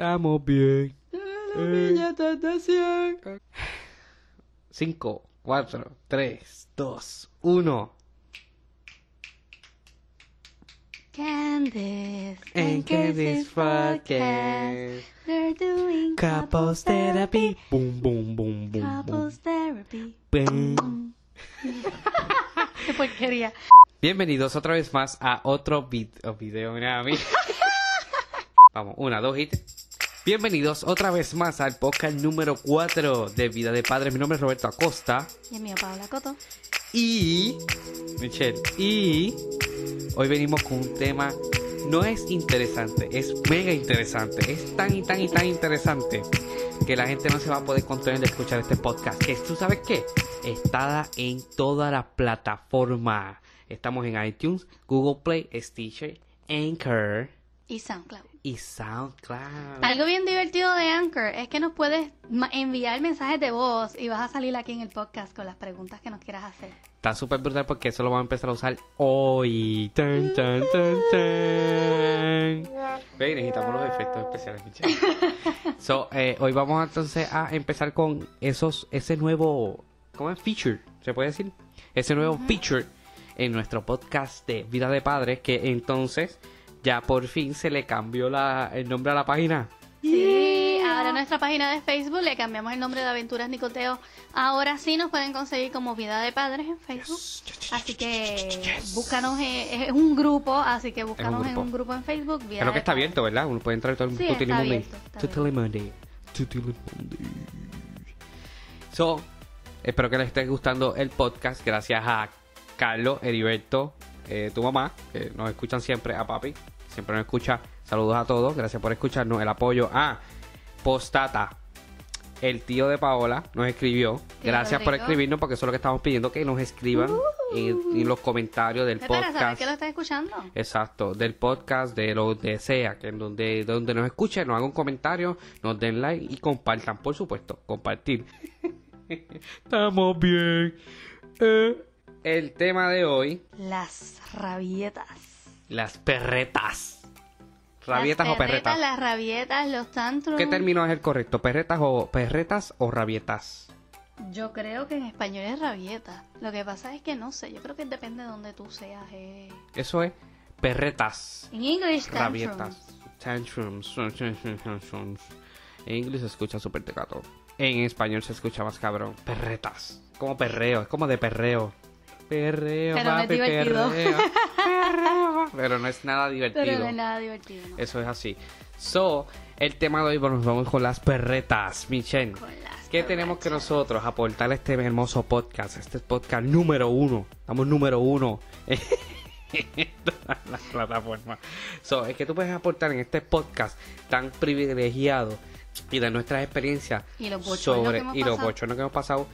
Estamos bien. De 100. 5, 4, 3, 2, 1. Candice And Candy's podcast. They're doing Couples therapy. Boom, boom, boom, boom. Couples therapy. Boom. Qué porquería. Bienvenidos otra vez más a otro vid- video. Mira a mí. Vamos, una, dos y. Bienvenidos otra vez más al podcast número 4 de Vida de Padres. Mi nombre es Roberto Acosta. Y el mío, Paola Coto. Y. Michelle. Y. Hoy venimos con un tema. No es interesante, es mega interesante. Es tan y tan y tan interesante que la gente no se va a poder contener de escuchar este podcast. Que tú sabes qué? Está en toda la plataforma. Estamos en iTunes, Google Play, Stitcher, Anchor Y SoundCloud. Y SoundCloud. Algo bien divertido de Anchor es que nos puedes enviar mensajes de voz y vas a salir aquí en el podcast con las preguntas que nos quieras hacer. Está súper brutal porque eso lo vamos a empezar a usar hoy. Tan, tan, tan, tan. Ve, necesitamos los efectos especiales, Michelle. so, eh, hoy vamos entonces a empezar con esos, ese nuevo, ¿cómo es? Feature, se puede decir. Ese nuevo feature en nuestro podcast de Vida de Padres que entonces ya por fin se le cambió la, el nombre a la página. Sí, ahora en nuestra página de Facebook le cambiamos el nombre de Aventuras Nicoteo. Ahora sí nos pueden conseguir como Vida de Padres en Facebook. Así que búscanos, es un grupo, así que búscanos en un grupo en Facebook. Vida Creo que está abierto, ¿verdad? Uno puede entrar todo el Sí, Tutili está abierto, Monday. Monday. So, espero que les esté gustando el podcast. Gracias a Carlos, Heriberto, eh, tu mamá, que nos escuchan siempre, a papi, siempre nos escucha. Saludos a todos, gracias por escucharnos. El apoyo a Postata. El tío de Paola nos escribió. Gracias por escribirnos porque eso es lo que estamos pidiendo, que nos escriban en, en los comentarios del Espera, ¿sabes podcast. que lo escuchando? Exacto, del podcast, de lo que sea, que en donde, donde nos escuchen, nos hagan un comentario, nos den like y compartan, por supuesto, compartir. Estamos bien. Eh, el tema de hoy, Las rabietas. las perretas. ¿Rabietas Las o perretas? Las rabietas, los tantrums. ¿Qué término es el correcto? ¿Perretas o perretas o rabietas? Yo creo que en español es rabieta. Lo que pasa es que no sé, yo creo que depende de donde tú seas. eh. Eso es perretas. En tantrums. Rabietas. Tantrums. tantrums. En inglés se escucha súper tecato. En español se escucha más cabrón. Perretas. Como perreo. Es como de perreo. Perreo, Pero no es papi, divertido. perreo. Perreo, Pero no es nada divertido. Pero no es nada divertido, ¿no? Eso es así. So, el tema de hoy, bueno, nos vamos con las perretas, Michelle. Con las ¿Qué tenemos que nosotros aportar a este hermoso podcast? Este es podcast número uno. Estamos número uno en todas las plataformas. So, es que tú puedes aportar en este podcast tan privilegiado y de nuestras experiencias Y los sobre y los bochornos que hemos pasado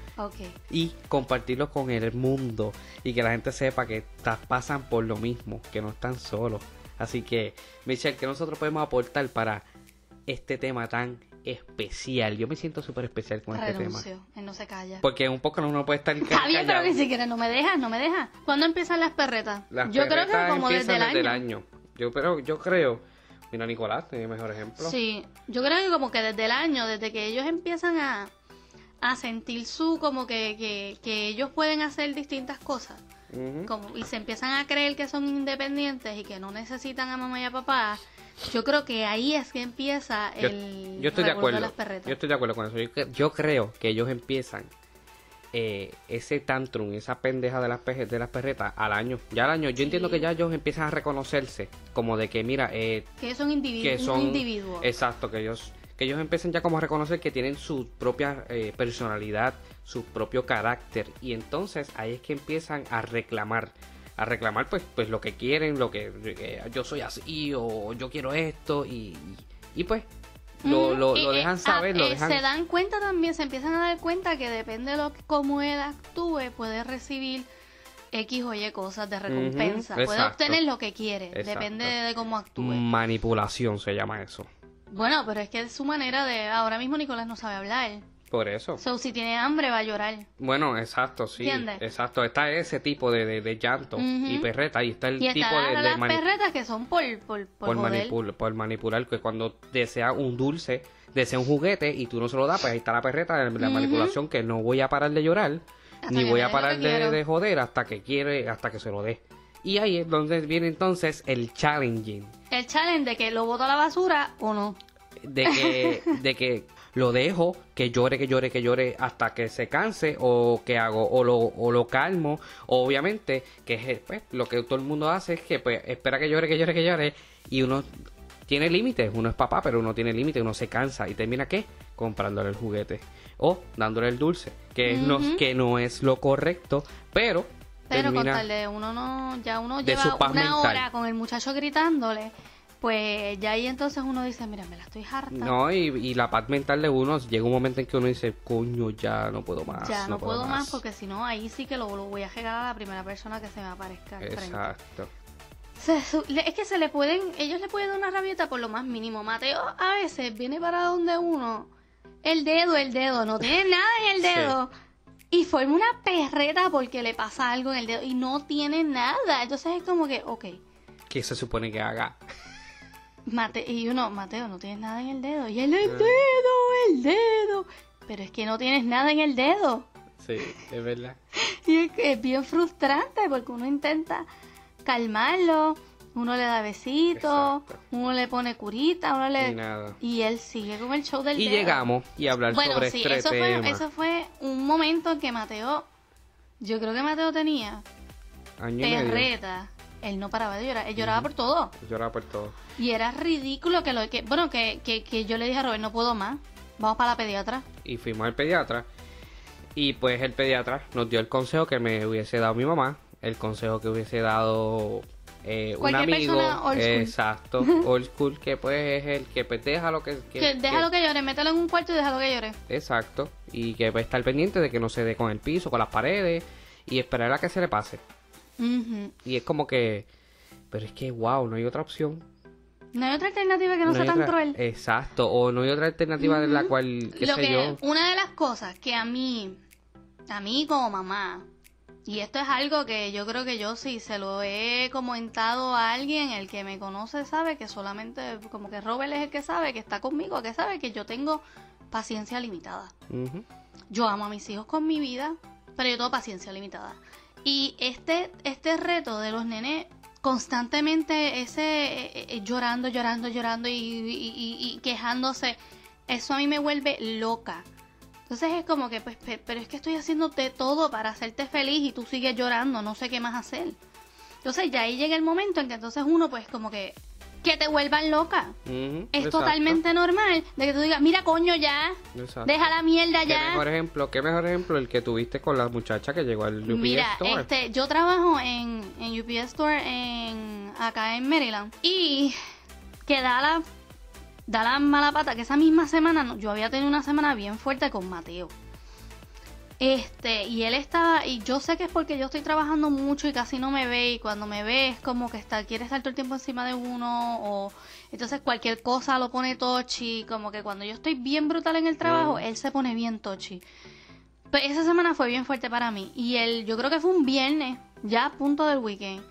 y compartirlos con el mundo y que la gente sepa que pasan por lo mismo, que no están solos. Así que, Michelle, que nosotros podemos aportar para este tema tan especial? Yo me siento súper especial con este tema. Él no se calla. Porque un poco uno puede estar Está bien, pero ni siquiera no me dejas, no me dejas. ¿Cuándo empiezan las perretas? Las yo creo que como desde el empiezan año. Yo, pero, yo creo, mira Nicolás, es el mejor ejemplo. Sí, yo creo que como que desde el año, desde que ellos empiezan a, a sentir su, como que, que, que ellos pueden hacer distintas cosas. Como, y se empiezan a creer que son independientes y que no necesitan a mamá y a papá, yo creo que ahí es que empieza el yo estoy de acuerdo. las perretas. Yo estoy de acuerdo con eso. Yo creo que ellos empiezan eh, ese tantrum, esa pendeja de las, peje- de las perretas al año. Ya al año. Yo entiendo que ya ellos empiezan a reconocerse. Como de que, mira, eh, Que son individuos. que son. Exacto, que ellos. Que ellos empiezan ya como a reconocer que tienen su propia eh, personalidad, su propio carácter. Y entonces ahí es que empiezan a reclamar. A reclamar pues, pues lo que quieren, lo que eh, yo soy así o yo quiero esto y, y, y, pues lo, lo, Y, lo eh, dejan ah, saber, lo eh, dejan... Se dan cuenta también, se empiezan a dar cuenta que depende de lo que, cómo él actúe, puede recibir X o Y cosas de recompensa. puede obtener lo que quiere, Exacto. depende de cómo actúe. Manipulación se llama eso. Bueno, pero es que es su manera de... Ahora mismo Nicolás no sabe hablar. Por eso. So, si tiene hambre, va a llorar. Bueno, exacto, sí. ¿Entiendes? Exacto. Está ese tipo de, de, de llanto y perreta. Y está el Y tipo de, de las mani- perretas que son por, por, por, por, manipul- por manipular. Que cuando desea un dulce, desea un juguete y tú no se lo das, pues ahí está la perreta, la manipulación que no voy a parar de llorar, Hasta ni voy a parar de, de joder hasta que quiere, hasta que se lo dé. Y ahí es donde viene entonces el challenging. El challenge de que lo boto a la basura o no. de que, de que lo dejo, que llore, que llore, que llore hasta que se canse, o que hago, o lo, o lo calmo, obviamente, que es pues, lo que todo el mundo hace es que pues espera que llore, que llore, que llore, y uno tiene límites, uno es papá, pero uno tiene límites, uno se cansa, y termina qué? Comprándole el juguete, o dándole el dulce, que, es no, que no es lo correcto, pero, Pero con tal de uno no, ya uno lleva una mental. hora con el muchacho gritándole, pues ya ahí entonces uno dice, mira, me la estoy harta. No, y, y la paz mental de uno, llega un momento en que uno dice, coño, ya no puedo más. ya no, puedo más porque si no, ahí sí que lo, lo voy a regalar a la primera persona que se me aparezca al. Exacto. Es que se le pueden, ellos le pueden dar una rabieta por lo más mínimo. Mateo a veces viene para donde uno, el dedo, el dedo, no tiene nada en el Sí. dedo. Y forma una perreta porque le pasa algo en el dedo y no tiene nada. Entonces es como que, ok, ¿Qué se supone que haga? Mate y uno, Mateo, no tienes nada en el dedo. Y él, Ah. el dedo, el dedo. Pero es que no tienes nada en el dedo. Sí, es verdad. Y es, que es bien frustrante porque uno intenta calmarlo, uno le da besitos, uno le pone curita, uno le... Y nada. Y él sigue con el show del Y dedo. llegamos y hablar Bueno, sobre sí, este eso tema. fue, eso fue un momento en que Mateo, yo creo que Mateo tenía Año y medio. perreta. Él no paraba de llorar, él lloraba por todo. Lloraba por todo. Y era ridículo que lo que, bueno, que, que, que yo le dije a Robert, no puedo más, vamos para la pediatra. Y fuimos al pediatra. Y pues el pediatra nos dio el consejo que me hubiese dado mi mamá. El consejo que hubiese dado eh, un amigo. old school. Exacto. Old school, que pues es el que pues deja lo que... Que, déjalo que llore, mételo en un cuarto y déjalo que llore. Exacto. Y que va a estar pendiente de que no se dé con el piso, con las paredes. Y esperar a que se le pase. Y es como que... Pero es que, wow, no hay otra opción. No hay otra alternativa que no, sea tan otra- cruel. Exacto, o no hay otra alternativa de la cual, qué Lo sé que, yo. una de las cosas que a mí, a mí como mamá, y esto es algo que yo creo que yo sí se lo he comentado a alguien, el que me conoce sabe que solamente, como que Robert es el que sabe, que está conmigo, que sabe que yo tengo paciencia limitada. Yo amo a mis hijos con mi vida, pero yo tengo paciencia limitada. Y este, este reto de los nenes constantemente ese eh, eh, llorando, llorando, llorando y, y- quejándose, eso a mí me vuelve loca. Entonces es como que, pues, pe- pero es que estoy haciéndote todo para hacerte feliz y tú sigues llorando, no sé qué más hacer. Entonces ya ahí llega el momento en que entonces uno pues como que, que te vuelvan loca. Es exacto, totalmente normal de que tú digas, mira coño ya, exacto. deja la mierda ¿Qué ya. mejor ejemplo? ¿Qué mejor ejemplo el que tuviste con la muchacha que llegó al UPS Mira, Store? este, yo trabajo en, en UPS Store en, acá en Maryland y que da la, da la mala pata que esa misma semana yo había tenido una semana bien fuerte con Mateo. Este, y él estaba, y yo sé que es porque yo estoy trabajando mucho y casi no me ve, y cuando me ve es como que está, quiere estar todo el tiempo encima de uno, o entonces cualquier cosa lo pone tochi, como que cuando yo estoy bien brutal en el trabajo, Mm. él se pone bien tochi. Pues esa semana fue bien fuerte para mí. Y el, yo creo que fue un viernes, ya a punto del weekend.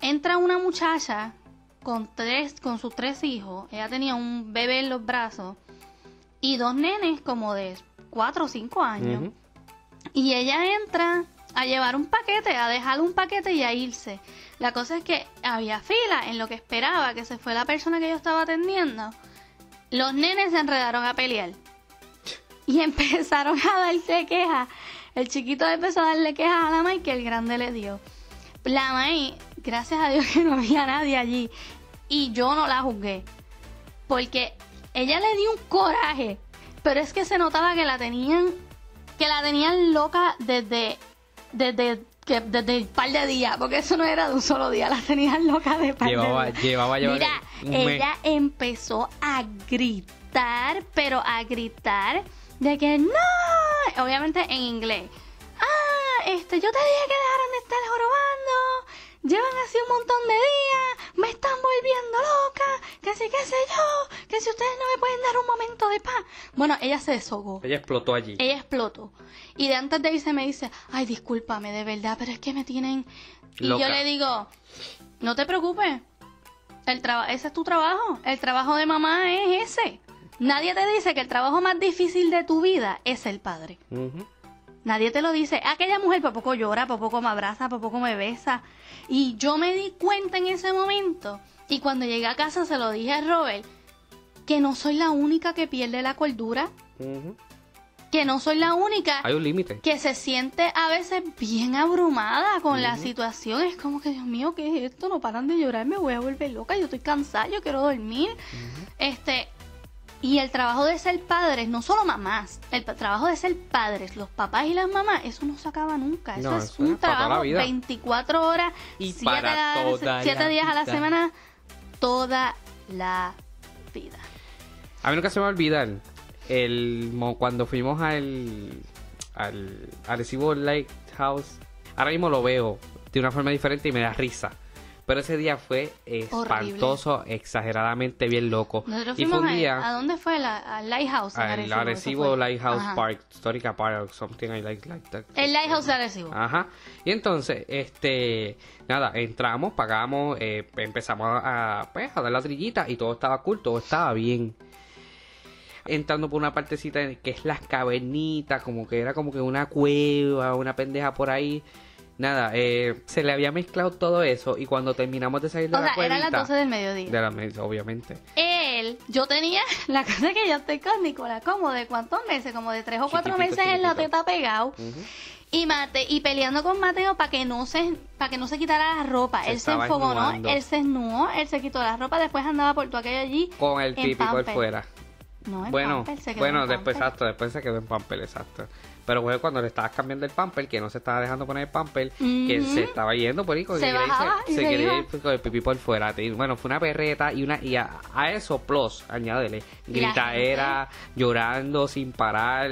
Entra una muchacha con tres, con sus tres hijos. Ella tenía un bebé en los brazos. Y dos nenes como de cuatro o cinco años. Y ella entra a llevar un paquete, a dejar un paquete y a irse. La cosa es que había fila en lo que esperaba que se fue la persona que yo estaba atendiendo. Los nenes se enredaron a pelear. Y empezaron a darse quejas. El chiquito empezó a darle quejas a la May que el grande le dio. La May, gracias a Dios que no había nadie allí. Y yo no la juzgué. Porque ella le dio un coraje. Pero es que se notaba que la tenían que la tenían loca desde desde que desde el par de días, porque eso no era de un solo día, la tenían loca de par Llevaba, de días. llevaba, llevaba Mira, un ella empezó a gritar, pero a gritar de que no, obviamente en inglés. Ah, este, yo te dije que dejaran de estar jorobando. Llevan así un montón de días, me están volviendo loca, que sí, qué sé yo, que si ustedes no me pueden dar un momento de paz. Bueno, ella se deshogó. Ella explotó allí. Ella explotó. Y de antes de irse me dice, ay, discúlpame, de verdad, pero es que me tienen... Y Loca. yo le digo, no te preocupes, el ese es tu trabajo, el trabajo de mamá es ese. Nadie te dice que el trabajo más difícil de tu vida es el padre. Ujú. Nadie te lo dice. Aquella mujer por poco llora, por poco me abraza, por poco me besa. Y yo me di cuenta en ese momento. Y cuando llegué a casa se lo dije a Robert. Que no soy la única que pierde la cordura. Que no soy la única Hay un límite. que se siente a veces bien abrumada con la situación. Es como que, Dios mío, ¿qué es esto? No paran de llorar, me voy a volver loca. Yo estoy cansada, yo quiero dormir. Este. Y el trabajo de ser padres, no solo mamás, el trabajo de ser padres, los papás y las mamás, eso no se acaba nunca. Eso No, es eso un es trabajo vida. 24 horas, Y 7 para toda la días a la semana, toda la vida. A mí nunca se me va a olvidar el mo- cuando fuimos al al Arecibo Lighthouse. Ahora mismo lo veo de una forma diferente y me da risa. Pero ese día fue espantoso, exageradamente bien loco. Nosotros y fue fuimos un a- día a, dónde fue? La, al Lighthouse. en Arecibo, Arecibo, eso fue. Lighthouse Ajá. Park, Historical Park, something I like, like that. El Lighthouse de Arecibo. Ajá. Y entonces, este, nada, entramos, pagamos, eh, empezamos a, pues, a dar la trillita y todo estaba cool, todo estaba bien. Entrando por una partecita que es las cavernitas, como que era como que una cueva, una pendeja por ahí. Nada, eh, se le había mezclado todo eso y cuando terminamos de salir de O la sea, cuevita... eran las 12 del mediodía. de la mesa, obviamente. Él, yo tenía la cosa que yo estoy con Nicolás, como de cuántos meses, como de tres o cuatro Chiquitito, meses en la teta pegado. Y mate, y peleando con Mateo para que no se, para que no se quitara la ropa. Se él se enfogonó, desnudando. él se esnuó, él se quitó la ropa, después andaba por todo aquello allí. Con el típico pamper. fuera. No, en Bueno, pamper, se quedó bueno, en después, exacto, después se quedó en pamper, exacto. Pero fue cuando le estabas cambiando el pamper, que no se estaba dejando poner el pamper, que se estaba yendo por ahí, con Se que bajaba se se quería ir pues, con el pipí por fuera. Te- Bueno, fue una perreta y una y a, a eso, plus, añádele, gritaera, llorando sin parar.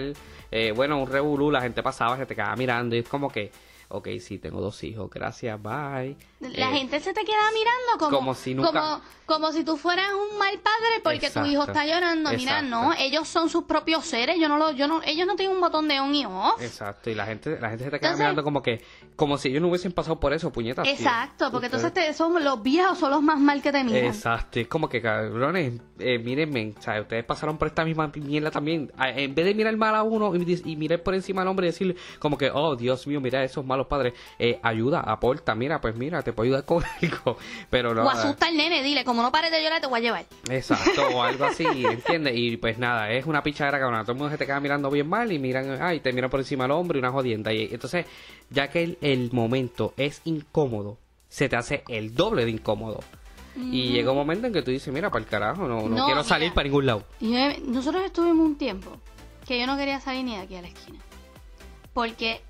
Eh, bueno, un revolú, la gente pasaba, se te quedaba mirando y es como que, ok, sí, tengo dos hijos, gracias, bye. La Eh, gente se te queda mirando como, como si nunca- como, como si tú fueras un mal padre porque tu hijo está llorando. Mira, Exacto. no, ellos son sus propios seres. Yo no lo, yo no, ellos no tienen un botón de on y off. Exacto, y la gente, la gente se te queda Entonces- mirando como que, como si ellos no hubiesen pasado por eso, puñetas. tío. Exacto, porque Ustedes- entonces te, son los viejos son los más mal que te miran. Exacto, es como que cabrones, eh, mírenme, sea, ustedes pasaron por esta misma mierda también. A- En vez de mirar mal a uno y, mirar por encima al hombre y decirle como que, oh Dios mío, mira esos malos padres, eh, ayuda, aporta, mira, pues mira, te puedo ayudar con algo. Pero no. O asusta al nene, dile, como no pares de llorar, te voy a llevar. Exacto, o algo así, ¿entiendes? Y pues nada, es una pichadera cabrona. Todo el mundo se te queda mirando bien mal y miran, ay, te miran por encima del hombro y una jodienda. Y entonces, ya que el, el momento es incómodo, se te hace el doble de incómodo. Y llega un momento en que tú dices, mira, para el carajo, no, no, No, quiero salir para ningún lado. Yo- nosotros estuvimos un tiempo que yo no quería salir ni de aquí a la esquina. Porque,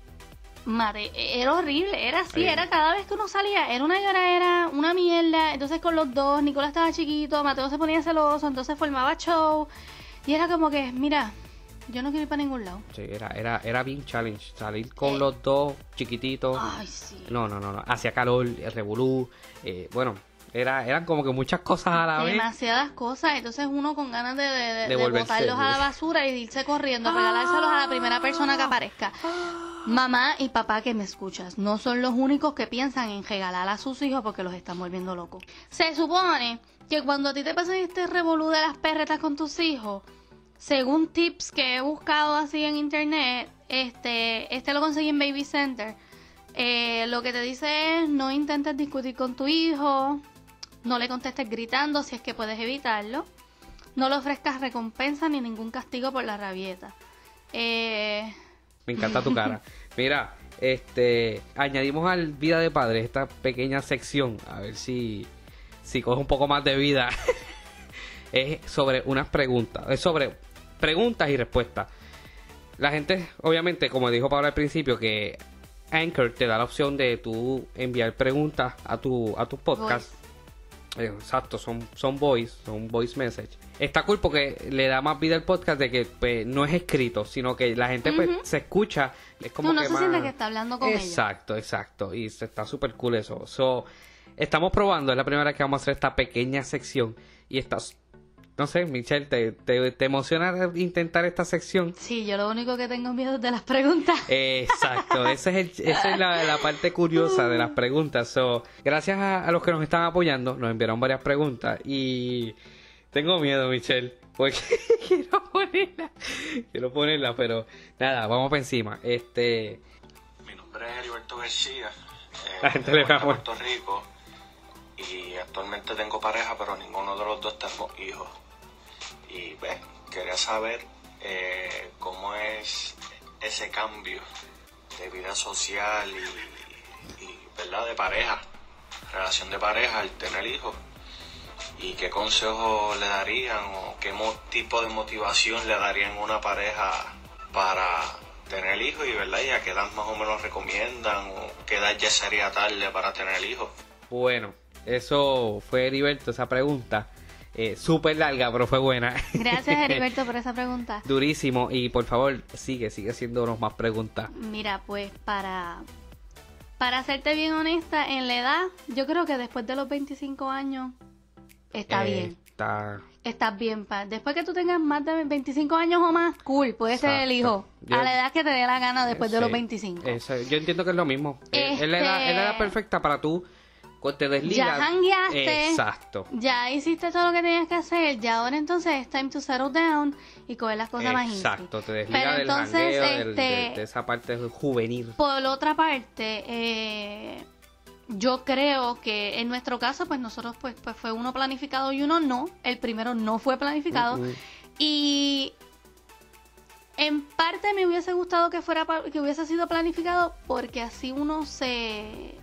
madre, era horrible, era así, Ay. era cada vez que uno salía, era una lloradera, una mierda. Entonces con los dos, Nicolás estaba chiquito, Mateo se ponía celoso, entonces formaba show. Y era como que, mira, yo no quiero ir para ningún lado. Sí, era, era, era bien challenge. Salir con Eh. los dos chiquititos. Ay, sí. No, no, no, no. Hacía calor, el revolú. eh, bueno, era, eran como que muchas cosas a la vez. Demasiadas cosas, entonces uno con ganas de, de, botarlos a la basura y de irse corriendo, regalárselos a la primera persona que aparezca. Mamá y papá que me escuchas, no son los únicos que piensan en regalar a sus hijos porque los están volviendo locos. Se supone que cuando a ti te pasa este revolú de las perretas con tus hijos, según tips que he buscado así en internet, este, este lo conseguí en Baby Center. eh, lo que te dice es no intentes discutir con tu hijo, no le contestes gritando si es que puedes evitarlo, no le ofrezcas recompensa ni ningún castigo por la rabieta. Eh, Me encanta tu cara. Mira, este, añadimos al Vida de Padres esta pequeña sección, a ver si, si coge un poco más de vida. es sobre unas preguntas, es sobre preguntas y respuestas. La gente, obviamente, como dijo Pablo al principio, que Anchor te da la opción de tú enviar preguntas a tu, a tu podcast. Exacto, son, son voice, son voice message. Está cool porque le da más vida al podcast de que pues, no es escrito, sino que la gente pues, se escucha. Es como uno que se más... siente que está hablando con. Exacto, exacto. Y está súper cool eso. So, estamos probando, es la primera vez que vamos a hacer esta pequeña sección. Y está no sé, Michelle, ¿te, te, te emociona intentar esta sección? Sí, yo lo único que tengo miedo es de las preguntas. Exacto, esa es, el, esa es la, la, parte curiosa de las preguntas. So, gracias a, a, los que nos están apoyando, nos enviaron varias preguntas y tengo miedo, Michelle, porque quiero ponerla, quiero ponerla, pero nada, vamos para encima. Este, mi nombre es Heriberto García, eh, la gente le de Puerto Rico y actualmente tengo pareja, pero ninguno de los dos tengo hijos y pues, quería saber eh, cómo es ese cambio de vida social y, verdad de pareja relación de pareja al tener hijos y qué consejos le darían o qué tipo de motivación le darían a una pareja para tener hijos y verdad y a qué edad más o menos recomiendan o qué edad ya sería tarde para tener hijos bueno eso fue Heriberto esa pregunta eh, súper larga, pero fue buena. Gracias, Heriberto, por esa pregunta. Durísimo. Y por favor, sigue, sigue haciéndonos más preguntas. Mira, pues para, para serte bien honesta, en la edad, yo creo que después de los 25 años está eh, bien. Está... Estás bien, pa. Después que tú tengas más de 25 años o más, cool, puedes ser el hijo. a la edad que te dé la gana después de los 25. Eso, yo entiendo que es lo mismo. Es, la edad, es la edad este perfecta para tú te desligas. Ya jangueaste. Exacto. Ya hiciste todo lo que tenías que hacer. Ya ahora entonces es time to settle down y coger las cosas más Exacto, te desligas del jangueo, este, de, esa parte juvenil. Por otra parte, eh, yo creo que en nuestro caso, pues nosotros pues, pues fue uno planificado y uno no. El primero no fue planificado. Y en parte me hubiese gustado que fuera que hubiese sido planificado porque así uno se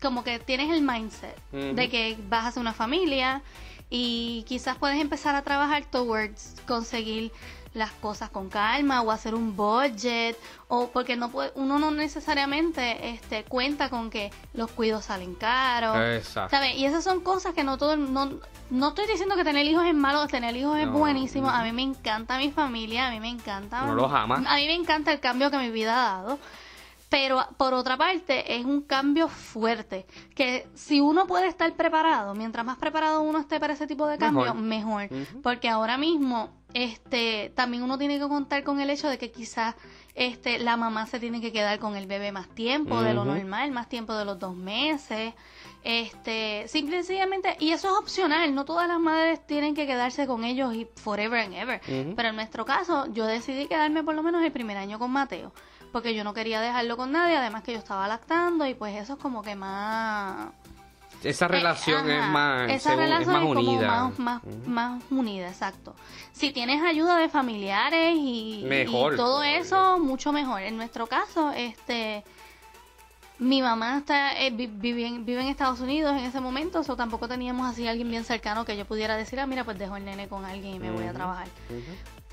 como que tienes el mindset de que vas a hacer una familia y quizás puedes empezar a trabajar towards conseguir las cosas con calma o hacer un budget o porque no puede, uno no necesariamente este cuenta con que los cuidos salen caros ¿sabes? y esas son cosas que no todo no, no estoy diciendo que tener hijos es malo tener hijos es buenísimo a mí me encanta mi familia a mí me encanta no los ama. a mí me encanta el cambio que mi vida ha dado pero por otra parte es un cambio fuerte, que si uno puede estar preparado, mientras más preparado uno esté para ese tipo de cambio, mejor, porque ahora mismo este también uno tiene que contar con el hecho de que quizás este la mamá se tiene que quedar con el bebé más tiempo de lo normal, más tiempo de los dos meses. Este, simple y sencillamente, y eso es opcional, no todas las madres tienen que quedarse con ellos y forever and ever. Pero en nuestro caso, yo decidí quedarme por lo menos el primer año con Mateo porque yo no quería dejarlo con nadie, además que yo estaba lactando y pues eso es como que más... Esa relación es más, esa relación más unida. más, más, unida, exacto. Si tienes ayuda de familiares y, todo eso, mucho mejor. En nuestro caso, este mi mamá está eh, vive, en, vive, en, Estados Unidos en ese momento, o tampoco teníamos así alguien bien cercano que yo pudiera decir, ah, mira, pues dejo el nene con alguien y me voy a trabajar.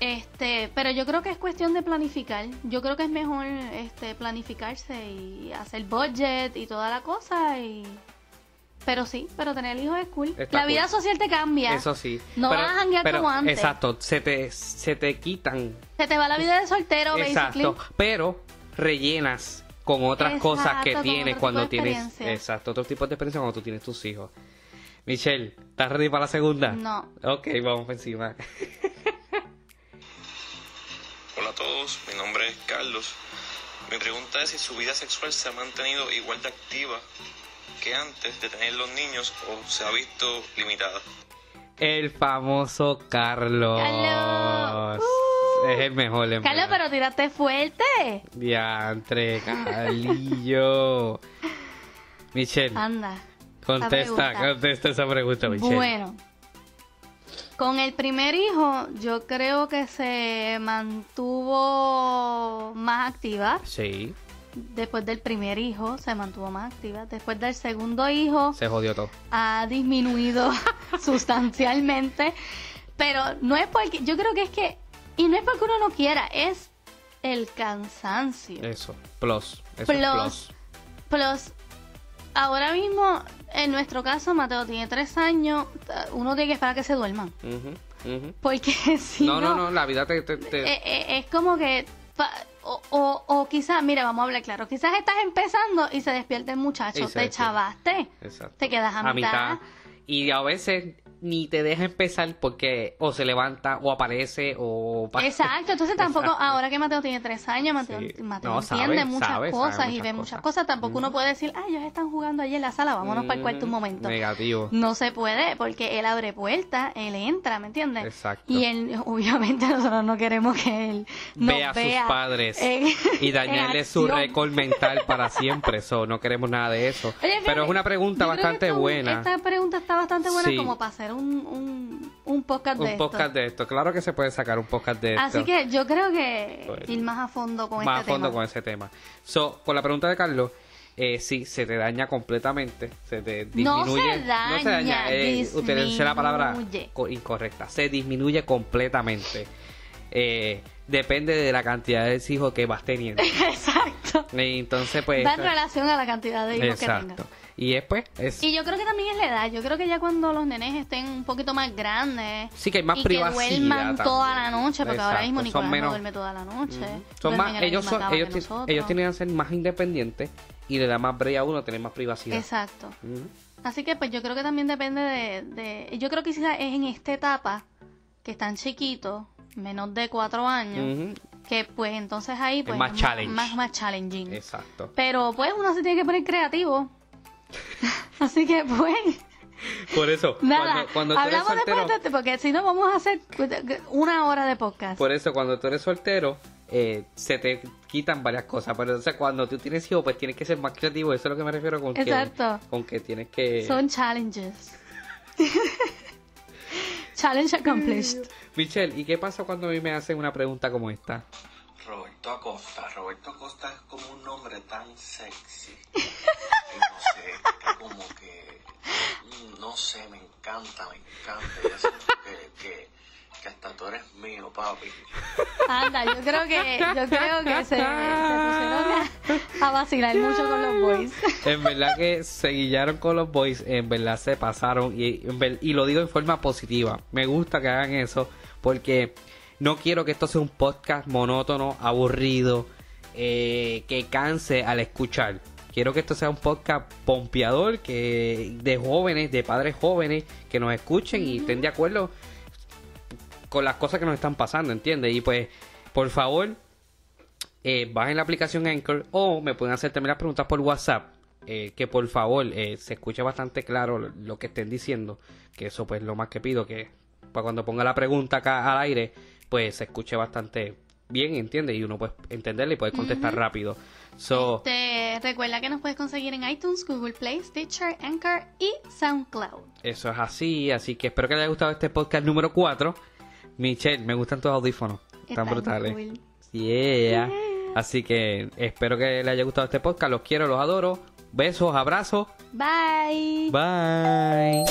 Este, pero yo creo que es cuestión de planificar. Yo creo que es mejor este planificarse y hacer budget y toda la cosa y pero sí, pero tener hijos es cool. la vida social te cambia. Eso sí. No vas a janguear como antes. Exacto, se te, se te quitan. Se te va la vida de soltero, Exacto, pero rellenas con otras cosas que tienes cuando tienes... Exacto, otros tipos de experiencia cuando tú tienes tus hijos. Michelle, ¿estás ready para la segunda? No. Ok, vamos encima. Hola a todos, mi nombre es Carlos. Mi pregunta es si su vida sexual se ha mantenido igual de activa que antes de tener los niños o se ha visto limitada. El famoso Carlos. Carlos. Es el mejor. En Carlos, pero tírate fuerte. Diantre, Carlillo. Michelle. Anda. Contesta, contesta esa pregunta, Michelle. Bueno, con el primer hijo, yo creo que se mantuvo más activa. Sí. Después del primer hijo se mantuvo más activa. Después del segundo hijo. Se jodió todo. Ha disminuido sustancialmente. Pero no es porque. Yo creo que es que. Y no es porque uno no quiera, es el cansancio. Eso. Plus. Eso plus. plus. Plus. Ahora mismo en nuestro caso, Mateo tiene tres años, uno tiene que esperar que se duerman. Porque si no, no... No, la vida te... Eh, eh, es como que... O, o, quizás, mira, vamos a hablar claro, quizás estás empezando y se despierta el muchacho, te chavaste, te quedas a, mitad. Y a veces ni te deja empezar porque o se levanta o aparece o pasa. Exacto, entonces tampoco, Exacto. ahora que Mateo tiene tres años, Mateo, Sí. Mateo No, entiende sabe, muchas sabe, sabe cosas y ve muchas cosas. tampoco uno puede decir, ah, ellos están jugando allí en la sala, vámonos para el cuarto un Mm, momento. Negativo. No se puede, porque él abre puertas, él entra, ¿me entiendes? Exacto. Y él, obviamente, nosotros no queremos que él nos Ve a sus vea padres en- y dañarle su récord mental para siempre. Eso, no queremos nada de eso. Oye, Pero es una pregunta bastante buena. Esta pregunta está bastante buena Sí. como para un, un, un podcast de Un esto. podcast de esto. Claro que se puede sacar un podcast de esto. Así que yo creo que ir más a fondo con más este a fondo tema. con ese tema. So, con la pregunta de Carlos, eh, sí, se te daña completamente, se te No disminuye. se daña, eh, utilicé la palabra incorrecta, se disminuye completamente. Eh, depende de la cantidad de hijos que vas teniendo. Exacto. Entonces, pues... Va en relación a la cantidad de hijos que tengas. Y después, es, Y yo creo que también es la edad. Yo creo que ya cuando los nenes estén un poquito más grandes sí que hay más y que privacidad. duerman toda la noche, porque ahora mismo Nicolás son no duerme toda la noche. Son más, ellos, son, ellos, que ti- nosotros. ellos tienen que ser más independientes y le da más break a uno tener más privacidad. Exacto. Así que pues yo creo que también depende de... de- yo creo que quizás es en esta etapa que están chiquitos, menos de cuatro años, que pues entonces ahí pues más es challenge. más, más challenging. Exacto. Pero pues uno se tiene que poner creativo. Así que pues Por eso, nada, cuando, cuando tú eres hablamos soltero, de porque si no vamos a hacer una hora de podcast. por eso cuando tú eres soltero, eh, se te quitan varias cosas. Pero entonces cuando tú tienes hijos, pues tienes que ser más creativo. Eso es lo que me refiero con Exacto. que con que tienes que. Son challenges. Challenge accomplished. Michelle, ¿y qué pasa cuando a mí me hacen una pregunta como esta? Roberto Acosta. Roberto Acosta es como un nombre tan sexy. Y no sé, que como que. mm, No sé, me encanta, me encanta. Yo siento que, que, que hasta tú eres mío, papi. Anda, yo creo que, yo creo que se, se pusieron a, a vacilar mucho con los boys. En verdad que se guillaron con los boys, en verdad se pasaron y, y lo digo en forma positiva. Me gusta que hagan eso porque no quiero que esto sea un podcast monótono, aburrido, eh, que canse al escuchar. Quiero que esto sea un podcast pompeador que de jóvenes, de padres jóvenes que nos escuchen y estén de acuerdo con las cosas que nos están pasando, ¿entiendes? Y pues, por favor, eh, bajen la aplicación Anchor o me pueden hacer también las preguntas por WhatsApp. eh, que por favor eh, se escuche bastante claro lo, lo que estén diciendo. Que eso pues lo más que pido que cuando ponga la pregunta acá al aire pues se escuche bastante bien, ¿entiendes? Y uno puede entenderla y puede contestar rápido. So, Este, recuerda que nos puedes conseguir en iTunes, Google Play, Stitcher, Anchor y SoundCloud. eso es así. Así que espero que les haya gustado este podcast número 4. Michelle, me gustan tus audífonos. Están Están brutales. cool. Yeah. Así que espero que les haya gustado este podcast. Los quiero, los adoro. Besos, abrazos. Bye. Bye.